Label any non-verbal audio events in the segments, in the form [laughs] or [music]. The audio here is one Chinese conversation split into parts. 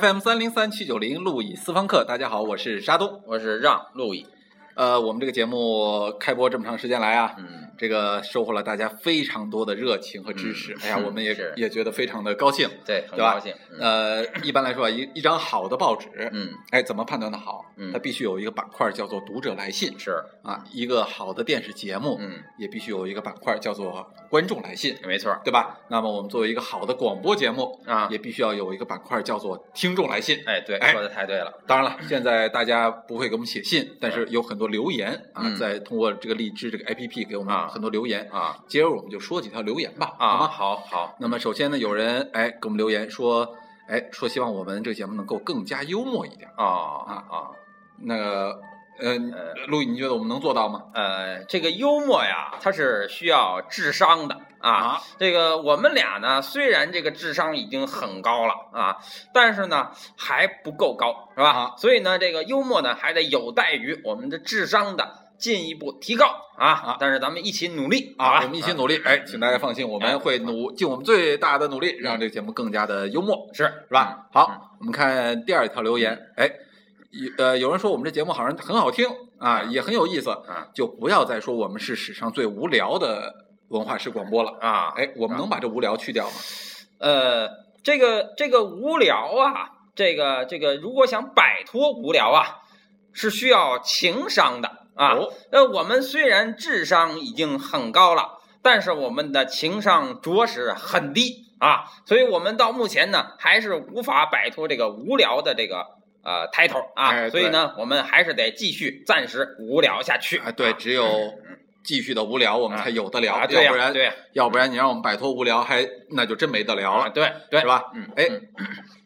FM 三零三七九零路易私房课，大家好，我是沙东，我是让路易。呃，我们这个节目开播这么长时间来啊，嗯，这个收获了大家非常多的热情和支持。嗯哎呀，我们也也觉得非常的高兴。对，很对吧高兴。嗯呃，一般来说啊，一一张好的报纸，嗯，哎，怎么判断的好？嗯它必须有一个板块叫做读者来信是，啊，一个好的电视节目，嗯，也必须有一个板块叫做观众来信，没错对吧？那么我们作为一个好的广播节目，啊。也必须要有一个板块叫做听众来信。哎，对，哎说的太对了。当然了，现在大家不会给我们写信，但是有很多留言啊，嗯在通过这个荔枝这个 APP 给我们啊很多留言。啊接着我们就说几条留言吧，啊，好吗？好好，那么首先呢，有人哎给我们留言说，哎说希望我们这个节目能够更加幽默一点。啊啊啊，那个呃呃，陆毅，你觉得我们能做到吗？呃，这个幽默呀，它是需要智商的啊。啊，这个我们俩呢，虽然这个智商已经很高了啊，但是呢还不够高，是吧？啊所以呢，这个幽默呢还得有待于我们的智商的进一步提高啊。啊。但是咱们一起努力啊，我们一起努力，哎，请大家放心，我们会努尽我们最大的努力，让这个节目更加的幽默，是。是吧？好，我们看第二条留言，哎，有呃，有人说我们这节目好像很好听啊，也很有意思，啊就不要再说我们是史上最无聊的文化式广播了。啊，哎，我们能把这无聊去掉吗？呃，这个这个无聊啊，这个这个，如果想摆脱无聊啊，是需要情商的啊。哦那我们虽然智商已经很高了，但是我们的情商着实很低啊，所以我们到目前呢，还是无法摆脱这个无聊的这个呃抬头啊。哎所以呢，我们还是得继续暂时无聊下去。啊，对，只有继续的无聊，我们才有的聊，啊，对、要不然要不然你让我们摆脱无聊，还那就真没得聊啊，了，对对，是？吧？嗯，哎嗯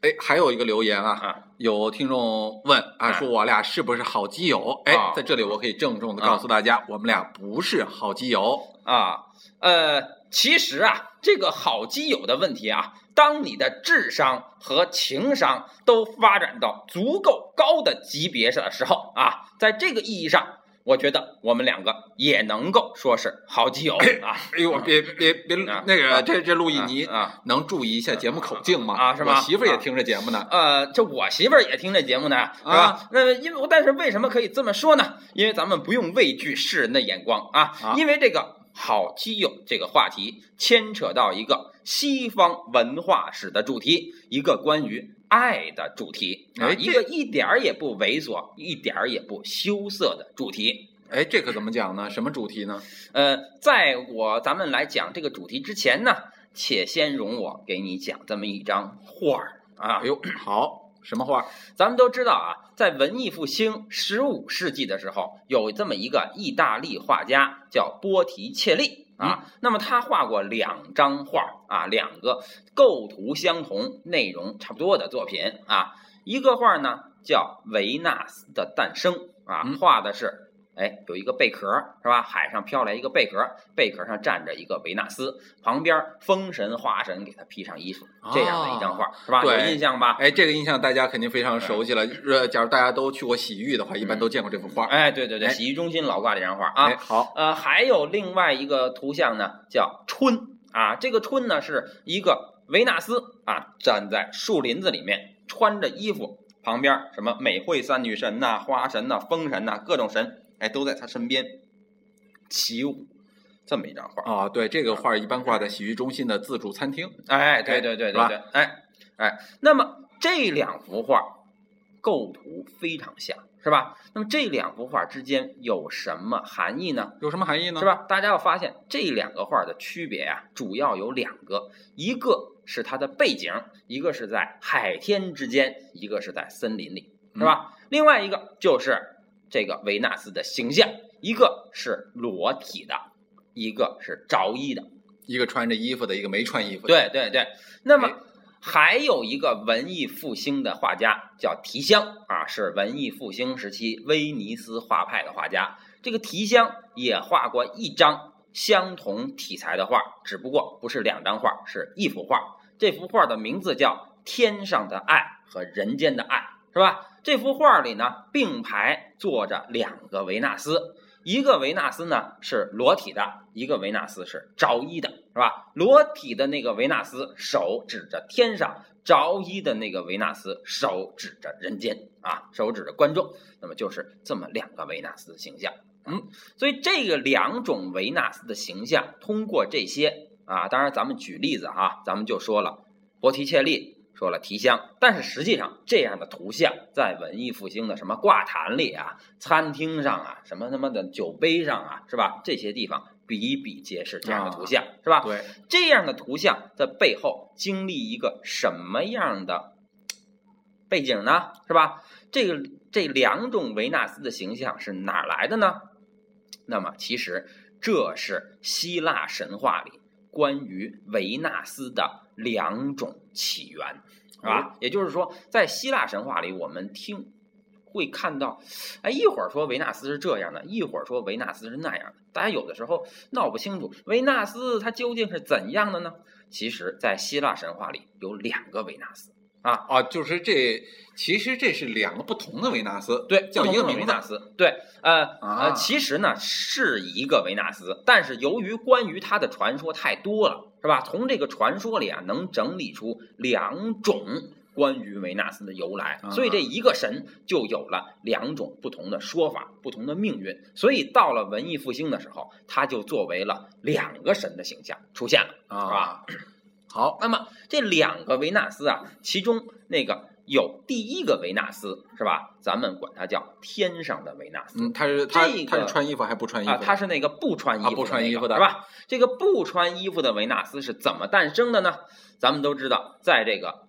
哎，还有一个留言啊，啊有听众问啊，啊说我俩是不是好基友？哎啊，在这里我可以郑重的告诉大家，我们俩不是好基友。啊，呃，其实啊，这个好基友的问题啊，当你的智商和情商都发展到足够高的级别上的时候啊，在这个意义上，我觉得我们两个也能够说是好基友 [coughs] 啊。哎呦，别别别，啊那个啊这这陆毅，啊你啊，能注意一下节目口径吗？啊是吗我媳妇儿也啊听这节目呢。呃，这我媳妇儿也听这节目呢，是吧？啊那因为但是为什么可以这么说呢？因为咱们不用畏惧世人的眼光啊，啊因为这个好基友这个话题牵扯到一个西方文化史的主题，一个关于爱的主题啊，哎这一个一点儿也不猥琐，一点儿也不羞涩的主题。哎，这可怎么讲呢？什么主题呢？呃，在我咱们来讲这个主题之前呢，且先容我给你讲这么一张画儿啊哎。呦，好，什么画？咱们都知道啊，在文艺复兴十五世纪的时候，有这么一个意大利画家叫波提切利啊。那么他画过两张画啊，两个构图相同、内容差不多的作品啊。一个画呢叫《维纳斯的诞生》啊嗯，画的是。哎，有一个贝壳是吧？海上飘来一个贝壳，贝壳上站着一个维纳斯，旁边风神、花神给他披上衣服，这样的一张画、是吧？有印象吧？哎，这个印象大家肯定非常熟悉了。呃，假如大家都去过洗浴的话，一般都见过这幅画。哎，对对对，哎洗浴中心老挂这张画哎，啊。好，呃，还有另外一个图像呢，叫春啊。这个春呢是一个维纳斯啊，站在树林子里面，穿着衣服，旁边什么美惠三女神呐、花神呐、风神呐，各种神，哎，都在他身边起舞。这么一张画，啊，对，这个画一般挂在洗浴中心的自助餐厅。哎，对对对对对，哎哎，那么这两幅画构图非常像，是吧？那么这两幅画之间有什么含义呢？有什么含义呢？是？吧？大家要发现这两个画的区别啊，主要有两个，一个是它的背景，一个是在海天之间，一个是在森林里，是吧？另外一个就是这个维纳斯的形象，一个是裸体的，一个是着衣的。一个穿着衣服的，一个没穿衣服的。对对对，那么哎还有一个文艺复兴的画家叫提香啊，是文艺复兴时期威尼斯画派的画家。这个提香也画过一张相同题材的画，只不过不是两张画，是一幅画。这幅画的名字叫《天上的爱和人间的爱》，是吧？这幅画里呢，并排坐着两个维纳斯，一个维纳斯呢是裸体的，一个维纳斯是着衣的，是吧？裸体的那个维纳斯手指着天上，着衣的那个维纳斯手指着人间啊，手指着观众，那么就是这么两个维纳斯的形象。嗯，所以这个两种维纳斯的形象，通过这些啊，当然咱们举例子哈，咱们就说了波提切利。说了提香，但是实际上这样的图像在文艺复兴的什么挂坛里啊、餐厅上啊、什么他妈的酒杯上啊，是吧？这些地方比比皆是这样的图像，是吧？对，这样的图像的背后经历一个什么样的背景呢？是吧？这个这两种维纳斯的形象是哪来的呢？那么其实这是希腊神话里关于维纳斯的两种起源，是吧？也就是说，在希腊神话里，我们听会看到，哎，一会儿说维纳斯是这样的，一会儿说维纳斯是那样的，大家有的时候闹不清楚维纳斯它究竟是怎样的呢？其实，在希腊神话里有两个维纳斯啊，啊，就是这，其实这是两个不同的维纳斯，对，叫一个维纳斯，对，呃啊。呃，其实呢是一个维纳斯，但是由于关于他的传说太多了，是吧？从这个传说里啊，能整理出两种关于维纳斯的由来，啊所以这一个神就有了两种不同的说法、不同的命运。所以到了文艺复兴的时候，它就作为了两个神的形象出现了。啊，是吧？好，那么这两个维纳斯啊，其中那个有第一个维纳斯是吧？咱们管它叫天上的维纳斯。嗯，他是他这个他是穿衣服还不穿衣服啊，他是那个不穿衣服不穿衣服的是吧？这个不穿衣服的维纳斯是怎么诞生的呢？咱们都知道，在这个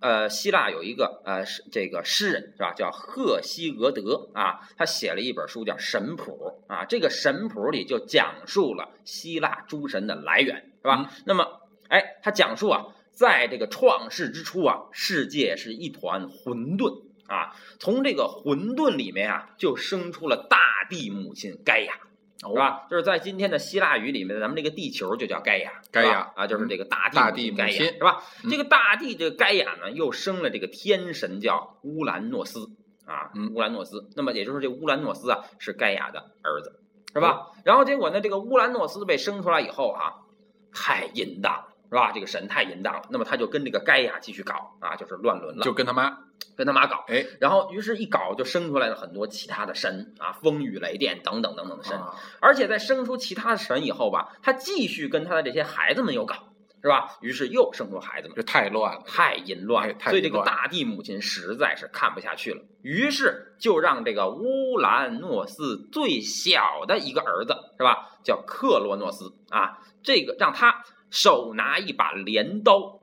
呃希腊有一个呃这个诗人是吧，叫赫西俄德啊，他写了一本书叫《神谱》啊，这个神谱里就讲述了希腊诸神的来源是吧？那么哎，他讲述啊，在这个创世之初啊，世界是一团混沌啊，从这个混沌里面啊，就生出了大地母亲盖亚。是吧？就是在今天的希腊语里面，咱们这个地球就叫盖亚，盖亚啊，就是这个大地大母亲盖亚，是吧？嗯这个大地这个盖亚呢，又生了这个天神叫乌兰诺斯啊，嗯乌兰诺斯。那么也就是这乌兰诺斯啊，是盖亚的儿子，是吧？哦然后结果呢，这个乌兰诺斯被生出来以后啊，太淫荡了，是吧？这个神太淫荡了，那么他就跟这个盖亚继续搞啊，就是乱伦了，就跟他妈，跟他妈搞。哎，然后，于是，一搞就生出来了很多其他的神啊，风雨雷电等等等等的神。啊而且在生出其他的神以后吧，他继续跟他的这些孩子们又搞，是吧？于是又生出孩子们，这太乱了，太淫乱了所以这个大地母亲实在是看不下去了，于是就让这个乌兰诺斯最小的一个儿子，是吧？叫克罗诺斯啊，这个让他手拿一把镰刀。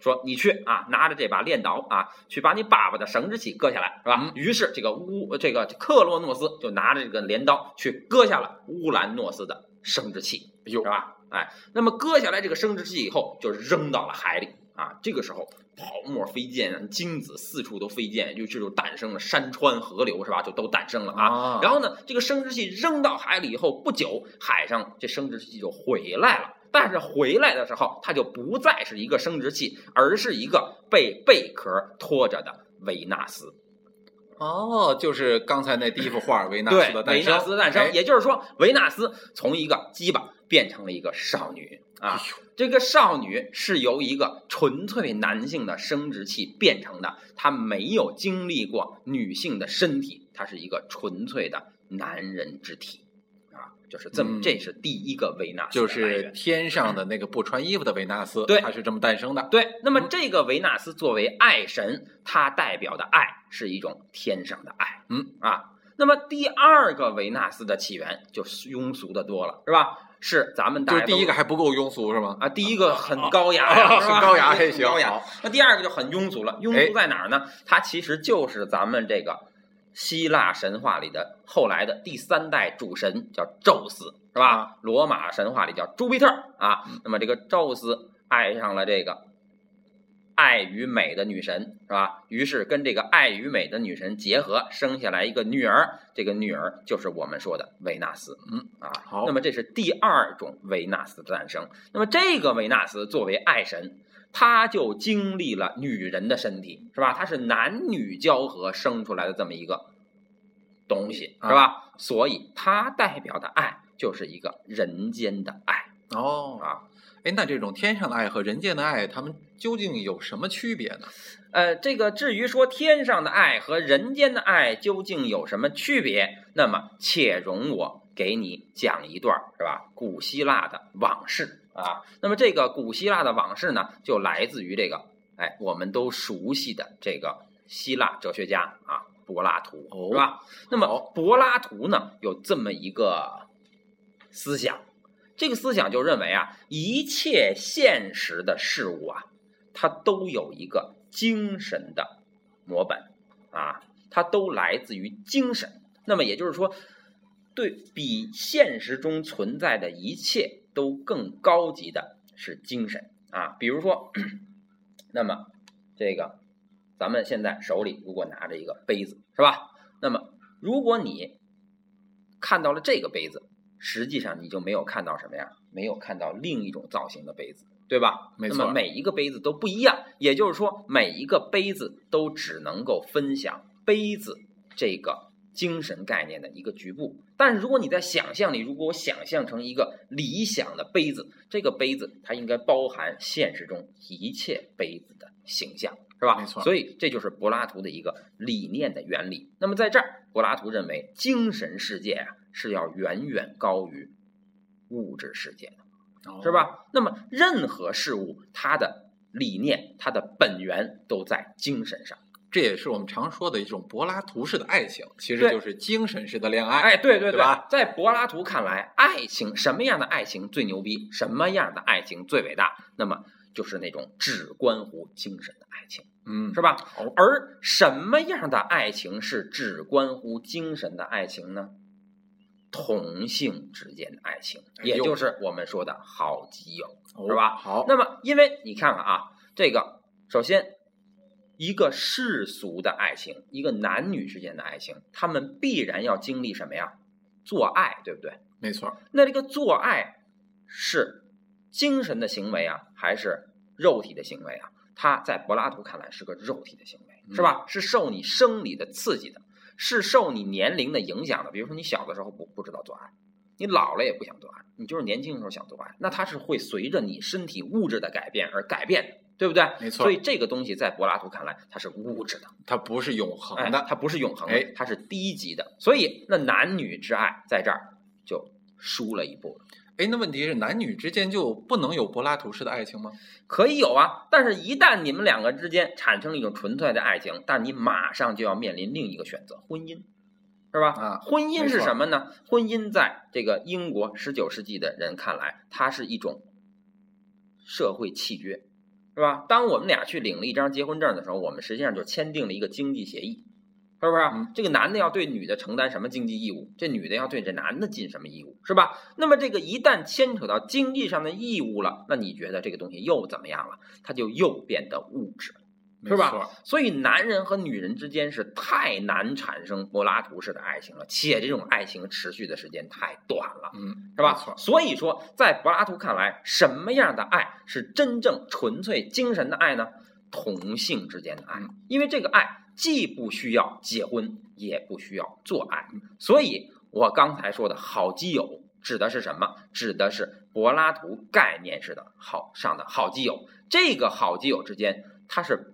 说你去啊，拿着这把镰刀啊，去把你爸爸的生殖器割下来，是吧？嗯于是这个乌这个克洛诺斯就拿着这个镰刀去割下了乌兰诺斯的生殖器，哎呦是吧？哎，那么割下来这个生殖器以后，就扔到了海里啊。这个时候泡沫飞溅，精子四处都飞溅，于是就诞生了山川河流，是吧？就都诞生了啊。啊然后呢，这个生殖器扔到海里以后，不久海上这生殖器就回来了。但是回来的时候，它就不再是一个生殖器，而是一个被贝壳拖着的维纳斯。哦，就是刚才那第一幅画维纳斯的，诞生，维纳斯的诞生，哎也就是说，维纳斯从一个鸡巴变成了一个少女啊哎。这个少女是由一个纯粹男性的生殖器变成的，她没有经历过女性的身体，她是一个纯粹的男人之体啊，就是这么，嗯这是第一个维纳斯就是天上的那个不穿衣服的维纳斯，[laughs] 对他是这么诞生的。对，那么嗯这个维纳斯作为爱神，它代表的爱是一种天上的爱，嗯啊。那么第二个维纳斯的起源就庸俗的多了，是吧？是咱们就是第一个还不够庸俗是吗？啊，第一个很高雅，[laughs] 啊很高雅很嘿行高雅。那第二个就很庸俗了，庸哎俗在哪儿呢？它其实就是咱们这个希腊神话里的后来的第三代主神，叫宙斯，是吧？啊罗马神话里叫朱庇特啊嗯。那么这个宙斯爱上了这个爱与美的女神，是吧？于是跟这个爱与美的女神结合，生下来一个女儿，这个女儿就是我们说的维纳斯。嗯啊，好那么这是第二种维纳斯的诞生。那么这个维纳斯作为爱神，他就经历了女人的身体，是吧？他是男女交合生出来的这么一个东西，是吧？所以它代表的爱就是一个人间的爱。哦啊，哎，那这种天上的爱和人间的爱，他们究竟有什么区别呢？呃，这个至于说天上的爱和人间的爱究竟有什么区别，那么且容我给你讲一段是吧？古希腊的往事啊。那么这个古希腊的往事呢，就来自于这个哎，我们都熟悉的这个希腊哲学家啊，柏拉图，哦是吧？那么柏拉图呢，有这么一个思想，这个思想就认为啊，一切现实的事物啊，它都有一个精神的模本啊，它都来自于精神。那么也就是说，对比现实中存在的一切都更高级的是精神啊。比如说，[clears throat] 那么这个咱们现在手里如果拿着一个杯子，是吧？那么如果你看到了这个杯子，实际上你就没有看到什么呀？没有看到另一种造型的杯子，对吧？没错那么每一个杯子都不一样，也就是说，每一个杯子都只能够分享杯子这个精神概念的一个局部。但是如果你在想象里，如果我想象成一个理想的杯子，这个杯子它应该包含现实中一切杯子的形象，是吧？没错所以这就是柏拉图的一个理念的原理。那么在这儿，柏拉图认为精神世界啊是要远远高于物质世界的。哦是？吧？那么任何事物，它的理念、它的本源都在精神上。这也是我们常说的一种柏拉图式的爱情，其实就是精神式的恋爱。哎，对对对吧在柏拉图看来，爱情什么样的爱情最牛逼？什么样的爱情最伟大？那么就是那种只关乎精神的爱情，嗯，是吧？哦而什么样的爱情是只关乎精神的爱情呢？同性之间的爱情，也就是我们说的好基友。哦是吧好，那么，因为你看看啊，这个首先，一个世俗的爱情，一个男女之间的爱情，他们必然要经历什么呀？做爱，对不对？没错，那这个做爱是精神的行为啊，还是肉体的行为啊？它在柏拉图看来是个肉体的行为，是吧？是受你生理的刺激的，是受你年龄的影响的。比如说，你小的时候不不知道做爱，你老了也不想做爱，你就是年轻的时候想做爱，那它是会随着你身体物质的改变而改变的，对不对？没错所以这个东西在柏拉图看来，它是物质的。它不是永恒哎的。它不是永恒的，哎它是低级的。所以那男女之爱在这儿就输了一步了。哎，那问题是男女之间就不能有柏拉图式的爱情吗？可以有啊，但是一旦你们两个之间产生了一种纯粹的爱情，但你马上就要面临另一个选择——婚姻，是吧？啊婚姻是什么呢？婚姻在这个英国十九世纪的人看来，它是一种社会契约，是吧？当我们俩去领了一张结婚证的时候，我们实际上就签订了一个经济协议，是不是？嗯这个男的要对女的承担什么经济义务，这女的要对这男的尽什么义务，是吧？那么这个一旦牵扯到经济上的义务了，那你觉得这个东西又怎么样了？它就又变得物质了。是吧？所以男人和女人之间是太难产生柏拉图式的爱情了，且这种爱情持续的时间太短了。嗯，是吧错？所以说，在柏拉图看来，什么样的爱是真正纯粹精神的爱呢？同性之间的爱嗯，因为这个爱既不需要结婚，也不需要做爱。所以我刚才说的好基友指的是什么？指的是柏拉图概念式的好上的好基友。这个好基友之间，它是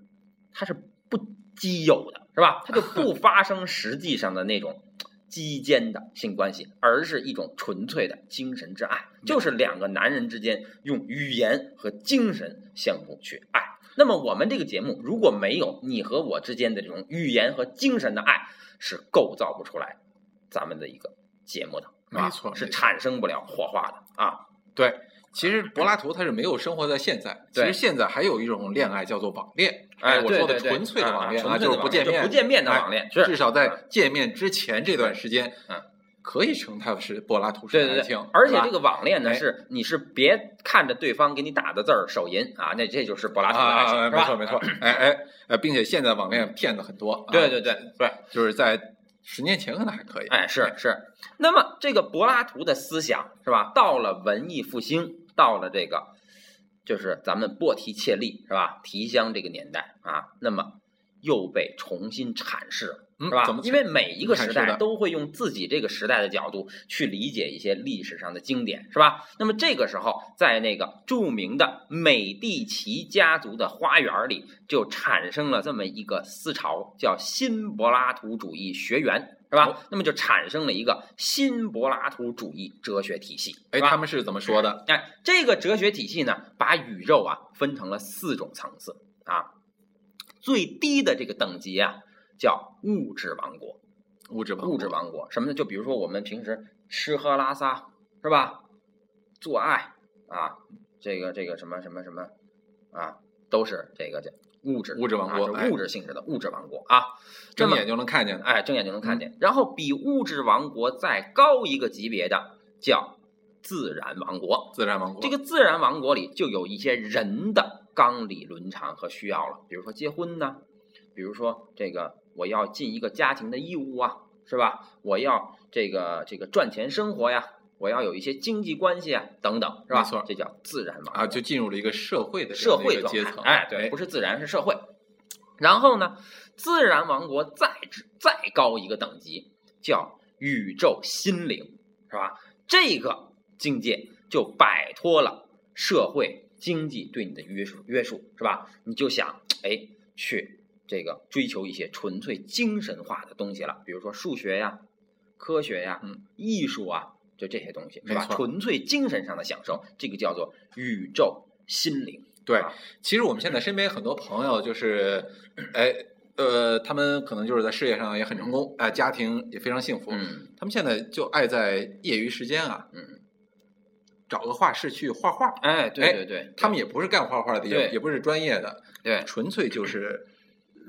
它是不基友的，是吧？它就 [laughs] 不发生实际上的那种基间的性关系，而是一种纯粹的精神之爱，就是两个男人之间用语言和精神相互去爱。那么我们这个节目如果没有你和我之间的这种语言和精神的爱，是构造不出来咱们的一个节目的，没错是产生不了火花的啊。对。其实柏拉图他是没有生活在现在，其实现在还有一种恋爱叫做网恋。哎，我说的纯粹的网恋啊，就是不见面，不见面的哎网恋，至少在见面之前这段时间，嗯，可以称它是柏拉图式的爱情。，而且这个网恋呢，哎是你是别看着对方给你打的字儿手淫啊，那这就是柏拉图的爱情？没错没 [laughs] 错，哎哎呃，并且现在网恋骗子很多，啊对对对对，就是在十年前可能还可以，哎，是是。那么这个柏拉图的思想是吧？到了文艺复兴，到了这个就是咱们波提切利是吧？提香这个年代啊，那么又被重新阐释了。是吧？因为每一个时代都会用自己这个时代的角度去理解一些历史上的经典，是吧？那么这个时候，在那个著名的美第奇家族的花园里，就产生了这么一个思潮，叫新柏拉图主义学园。是吧？哦那么就产生了一个新柏拉图主义哲学体系。哎，他们是怎么说的？哎，这个哲学体系呢，把宇宙啊分成了四种层次啊。最低的这个等级啊，叫物质王国。物质物质王国什么呢？就比如说我们平时吃喝拉撒是吧？做爱啊，这个这个什么什么什么啊，都是这个这物质物质王国哎啊是物质性质的物质王国啊。睁眼就能看见的。哎，睁眼就能看见。然后比物质王国再高一个级别的叫自然王国。自然王国，这个自然王国里就有一些人的纲理伦常和需要了，比如说结婚呢，比如说这个我要尽一个家庭的义务啊，是吧？我要这个这个赚钱生活呀，我要有一些经济关系啊，等等，是吧？没错这叫自然王啊，就进入了一个社会的社会阶层。哎，对，不是自然，是社会。然后呢，自然王国再之再高一个等级叫宇宙心灵，是吧？这个境界就摆脱了社会经济对你的约束约束，是吧？你就想哎去这个追求一些纯粹精神化的东西了，比如说数学呀、科学呀、嗯艺术啊，就这些东西，是吧纯粹精神上的享受，这个叫做宇宙心灵。对啊，其实我们现在身边很多朋友就是，哎，呃，他们可能就是在事业上也很成功，哎、家庭也非常幸福。嗯他们现在就爱在业余时间啊，嗯，找个画室去画画。哎，对哎对对，他们也不是干画画的，也也不是专业的，对纯粹就是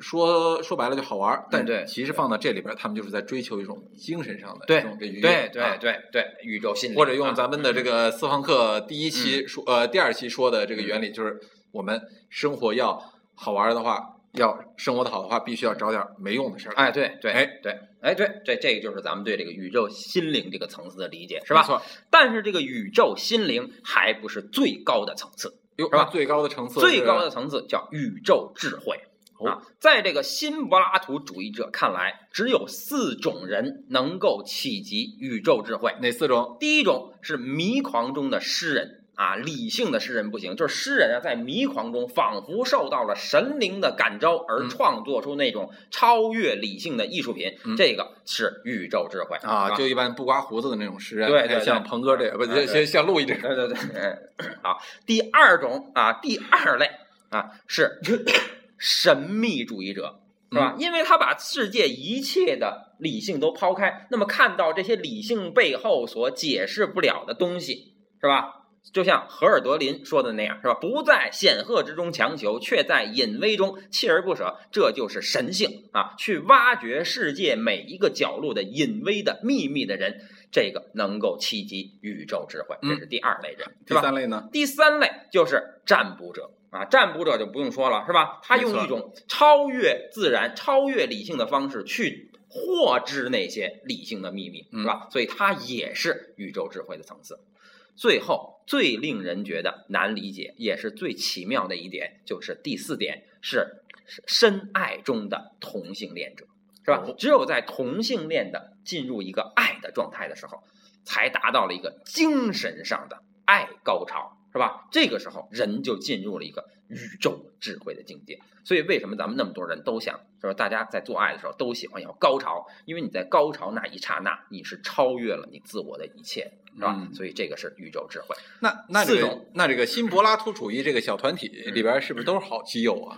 说说白了就好玩儿。但嗯对其实放到这里边儿，他们就是在追求一种精神上的对这种这愉悦，对对啊对对，宇宙心理，或者用啊咱们的这个私房课第一嗯期说、呃第二期说的这个原理，就是我们生活要好玩儿的话，要生活的好的话，必须要找点没用的事儿。哎，对对，哎对，哎对，这这个就是咱们对这个宇宙心灵这个层次的理解，是吧？没错，但是这个宇宙心灵还不是最高的层次，哟，是吧最高的层次最高的层次叫宇宙智慧。哦啊，在这个新柏拉图主义者看来，只有四种人能够企及宇宙智慧。哪四种？第一种是迷狂中的诗人啊，理性的诗人不行，就是诗人啊，在迷狂中仿佛受到了神灵的感召，而嗯创作出那种超越理性的艺术品，嗯这个是宇宙智慧啊，就一般不刮胡子的那种诗人，对对像鹏哥这个，不，像像陆毅对对对，嗯好。第二种啊，第二类啊是神秘主义者，是吧？因为他把世界一切的理性都抛开，那么看到这些理性背后所解释不了的东西，是吧？就像荷尔德林说的那样，是吧？不在显赫之中强求，却在隐微中锲而不舍，这就是神性啊！去挖掘世界每一个角落的隐微的秘密的人，这个能够企及宇宙智慧，这是第二类人，第是吧？三类呢？第三类就是占卜者啊，占卜者就不用说了，是吧？他用一种超越自然、超越理性的方式去获知那些理性的秘密，嗯是吧？所以他也是宇宙智慧的层次。最后，最令人觉得难理解，也是最奇妙的一点，就是第四点是是深爱中的同性恋者，是吧哦？只有在同性恋的进入一个爱的状态的时候，才达到了一个精神上的爱高潮，是吧？这个时候人就进入了一个宇宙智慧的境界。所以为什么咱们那么多人都想说，大家在做爱的时候都喜欢要高潮？因为你在高潮那一刹那，你是超越了你自我的一切，是吧？嗯所以这个是宇宙智慧。那那这种那这个新柏拉图主义这个小团体里边是不是都是好基友啊？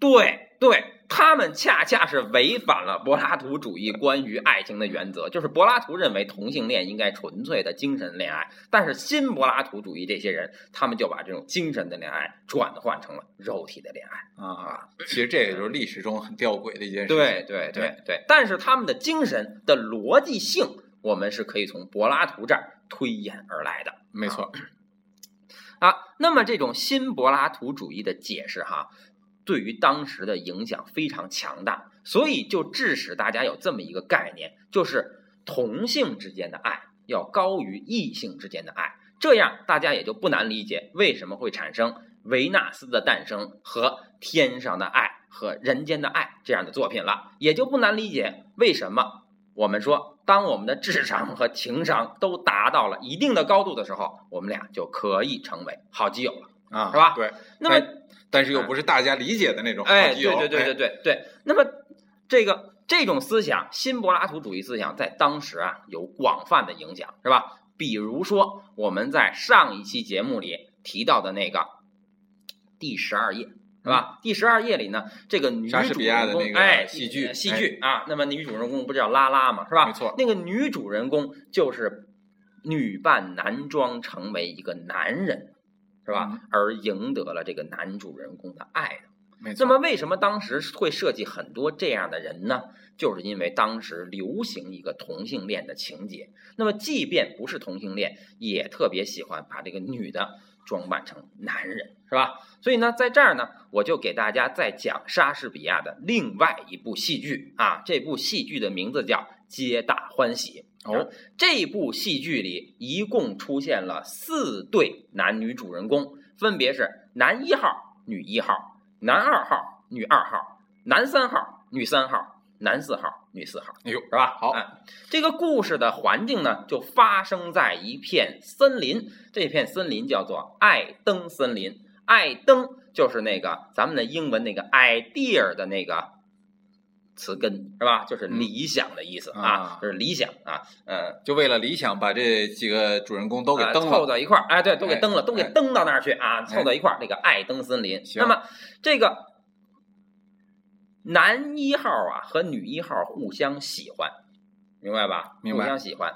对对，他们恰恰是违反了柏拉图主义关于爱情的原则，就是柏拉图认为同性恋应该纯粹的精神恋爱，但是新柏拉图主义这些人，他们就把这种精神的恋爱转换成了肉体的恋爱。啊，其实这也就是历史中很吊诡的一件事情。对对对对，但是他们的精神的逻辑性，我们是可以从柏拉图这儿推演而来的。没错，啊，那么这种新柏拉图主义的解释哈，对于当时的影响非常强大，所以就致使大家有这么一个概念，就是同性之间的爱要高于异性之间的爱，这样大家也就不难理解为什么会产生维纳斯的诞生和天上的爱和人间的爱这样的作品了，也就不难理解为什么我们说，当我们的智商和情商都达到了一定的高度的时候，我们俩就可以成为好基友了，啊，是吧？对，那么。但是又不是大家理解的那种好哎。对对对对对对。那么这个这种思想，新柏拉图主义思想在当时啊有广泛的影响，是吧？比如说我们在上一期节目里提到的那个第十二页，是吧？第十二页里呢，这个女主比亚的那个人公哎戏剧戏剧啊，那么女主人公不叫拉拉嘛，是吧？没错那个女主人公就是女扮男装成为一个男人，是吧？嗯而赢得了这个男主人公的爱的。那么为什么当时会设计很多这样的人呢？就是因为当时流行一个同性恋的情节。那么即便不是同性恋，也特别喜欢把这个女的装扮成男人，是吧？所以呢，在这儿呢，我就给大家再讲莎士比亚的另外一部戏剧啊。这部戏剧的名字叫《皆大欢喜》。哦，这部戏剧里一共出现了四对男女主人公，分别是男一号、女一号、男二号、女二号、男三号、女三号、男四号、女四号，哎呦，是吧？好哎这个故事的环境呢，就发生在一片森林，这片森林叫做艾登森林。艾登就是那个咱们的英文那个 idea 的那个词根，是吧？就是嗯理想的意思啊啊，就是理想啊，呃，就为了理想，把这几个主人公都给啊登了。凑到一块儿，哎，对，都给哎登了，都给哎登到那儿去啊，凑到一块儿，这个爱登森林。那么这个男一号啊和女一号互相喜欢，明白吧？明白互相喜欢，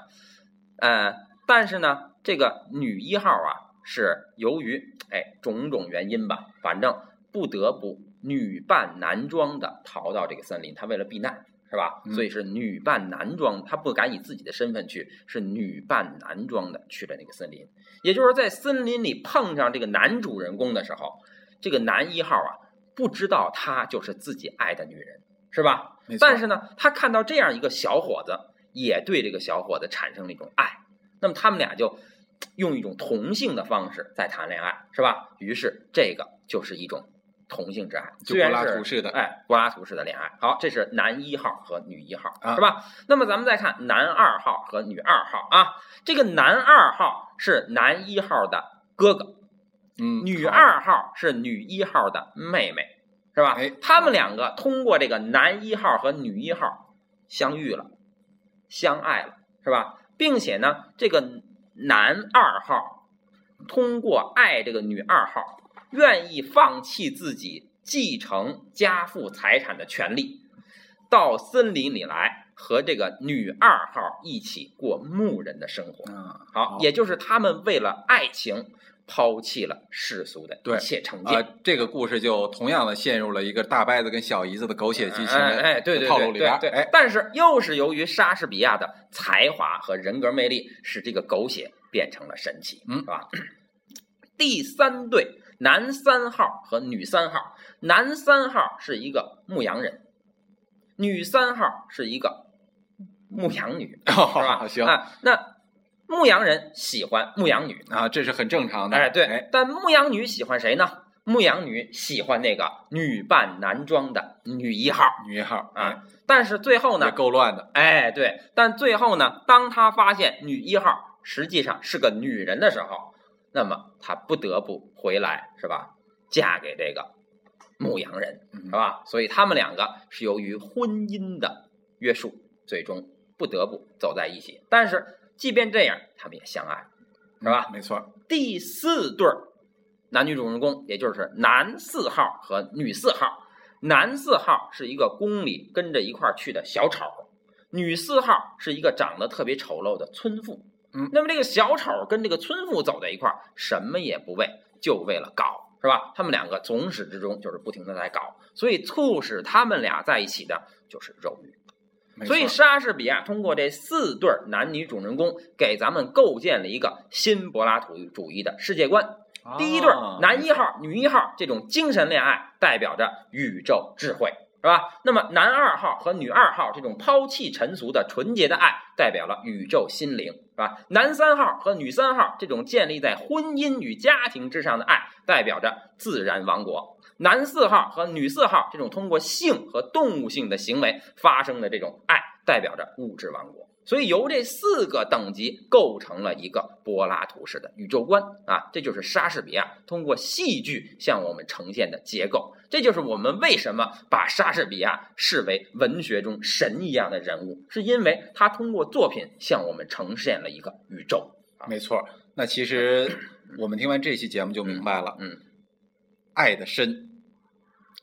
呃，但是呢，这个女一号啊是由于哎种种原因吧，反正不得不女扮男装的逃到这个森林，他为了避难。是吧？嗯所以是女扮男装，他不敢以自己的身份去，是女扮男装的去了那个森林。也就是在森林里碰上这个男主人公的时候，这个男一号啊不知道他就是自己爱的女人，是吧？但是呢，他看到这样一个小伙子，也对这个小伙子产生了一种爱。那么他们俩就用一种同性的方式在谈恋爱，是吧？于是这个就是一种同性之爱，就柏拉图式的哎，柏拉图式的恋爱。好，这是男一号和女一号，啊是吧？那么咱们再看男二号和女二号啊，这个男二号是男一号的哥哥，嗯，女二号是女一号的妹妹，是吧？哎他们两个通过这个男一号和女一号相遇了，相爱了，是吧？并且呢，这个男二号通过爱这个女二号，愿意放弃自己继承家父财产的权利，到森林里来和这个女二号一起过牧人的生活。啊，好好，也就是他们为了爱情抛弃了世俗的一切成见。啊，这个故事就同样的陷入了一个大伯子跟小姨子的狗血剧情的哎哎，对对套对路里。对但是又是由于莎士比亚的才华和人格魅力，使这个狗血变成了神奇，嗯是吧？[coughs] 第三对男三号和女三号，男三号是一个牧羊人，女三号是一个牧羊女，[laughs] 是吧？行啊，那牧羊人喜欢牧羊女，啊，这是很正常的。哎，对，哎，但牧羊女喜欢谁呢？牧羊女喜欢那个女扮男装的女一号女一号啊，但是最后呢，够乱的。哎，对，但最后呢，当他发现女一号实际上是个女人的时候，那么他不得不回来，是吧？嫁给这个牧羊人，嗯是吧？所以他们两个是由于婚姻的约束，最终不得不走在一起。但是即便这样，他们也相爱，是吧？嗯没错。第四对儿男女主人公，也就是男四号和女四号。男四号是一个宫里跟着一块儿去的小丑，女四号是一个长得特别丑陋的村妇。嗯那么这个小丑跟这个村妇走在一块儿，什么也不为，就为了搞，是吧？他们两个从始至终就是不停的在搞，所以促使他们俩在一起的就是肉欲。所以莎士比亚通过这四对儿男女主人公，给咱们构建了一个新柏拉图主义的世界观。第一对男一号、女一号这种精神恋爱，代表着宇宙智慧，是吧？那么男二号和女二号这种抛弃尘俗的纯洁的爱，代表了宇宙心灵，是吧？男三号和女三号这种建立在婚姻与家庭之上的爱，代表着自然王国。男四号和女四号这种通过性和动物性的行为发生的这种爱，代表着物质王国。所以由这四个等级构成了一个柏拉图式的宇宙观啊，这就是莎士比亚通过戏剧向我们呈现的结构。这就是我们为什么把莎士比亚视为文学中神一样的人物，是因为他通过作品向我们呈现了一个宇宙。没错。那其实我们听完这期节目就明白了，嗯，爱的深，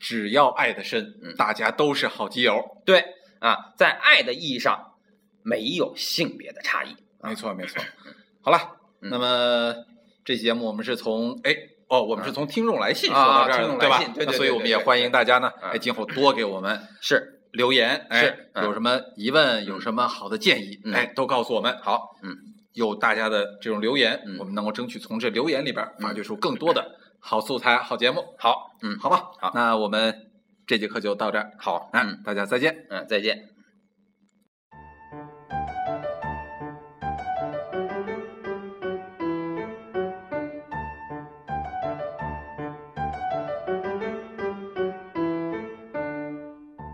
只要爱的深，嗯大家都是好基友。对啊，在爱的意义上没有性别的差异。没错，没错。好了，嗯。那么这期节目我们是从哎哦，我们是从听众来信说啊到这儿的，听众对吧来信？对对那所以我们也欢迎大家呢，啊哎，今后多给我们是。留言，哎是，嗯。有什么疑问，有什么好的建议，嗯。哎，都告诉我们。好，嗯，有大家的这种留言，嗯。我们能够争取从这留言里边发掘出更多的好素材、好节目，好，嗯，好吧？好。那我们这节课就到这儿，好，啊嗯大家再见。嗯，再见。